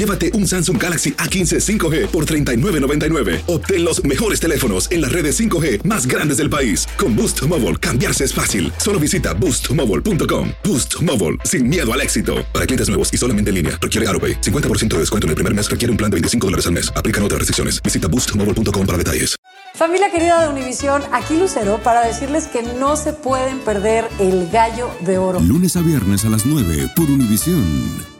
llévate un Samsung Galaxy A15 5G por $39.99. Obtén los mejores teléfonos en las redes 5G más grandes del país. Con Boost Mobile, cambiarse es fácil. Solo visita boostmobile.com. Boost Mobile, sin miedo al éxito. Para clientes nuevos y solamente en línea, requiere AroPay. 50% de descuento en el primer mes requiere un plan de 25 dólares al mes. Aplican otras restricciones. Visita boostmobile.com para detalles. Familia querida de Univisión, aquí Lucero para decirles que no se pueden perder el gallo de oro. Lunes a viernes a las 9 por Univisión.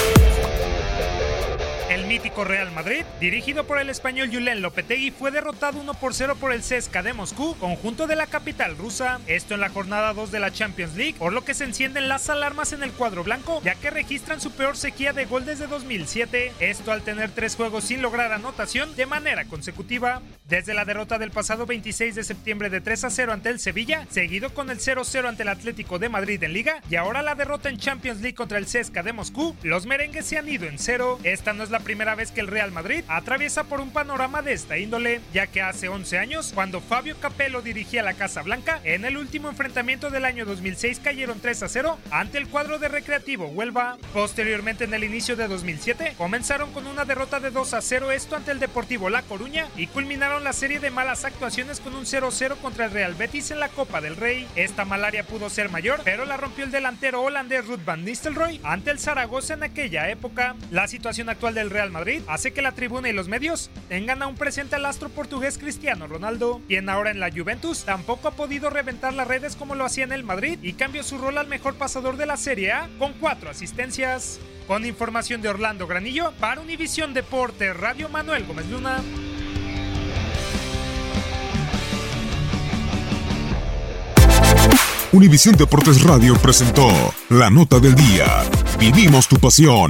El mítico Real Madrid, dirigido por el español Julen Lopetegui, fue derrotado 1 por 0 por el CSKA de Moscú, conjunto de la capital rusa. Esto en la jornada 2 de la Champions League, por lo que se encienden las alarmas en el cuadro blanco, ya que registran su peor sequía de gol desde 2007. Esto al tener tres juegos sin lograr anotación de manera consecutiva. Desde la derrota del pasado 26 de septiembre de 3 a 0 ante el Sevilla, seguido con el 0-0 ante el Atlético de Madrid en Liga, y ahora la derrota en Champions League contra el CSKA de Moscú, los merengues se han ido en cero. Esta no es la primera vez que el Real Madrid atraviesa por un panorama de esta índole, ya que hace 11 años, cuando Fabio Capello dirigía la Casa Blanca, en el último enfrentamiento del año 2006 cayeron 3 a 0 ante el cuadro de Recreativo Huelva. Posteriormente, en el inicio de 2007, comenzaron con una derrota de 2 a 0 esto ante el Deportivo La Coruña y culminaron la serie de malas actuaciones con un 0-0 contra el Real Betis en la Copa del Rey. Esta malaria pudo ser mayor, pero la rompió el delantero holandés Ruud van Nistelrooy ante el Zaragoza en aquella época. La situación actual del Real Madrid hace que la tribuna y los medios tengan aún presente al astro portugués Cristiano Ronaldo, quien ahora en la Juventus tampoco ha podido reventar las redes como lo hacía en el Madrid y cambió su rol al mejor pasador de la Serie A con cuatro asistencias. Con información de Orlando Granillo, para Univisión Deporte, Radio Manuel Gómez Luna. Univisión Deportes Radio presentó La Nota del Día. Vivimos tu pasión.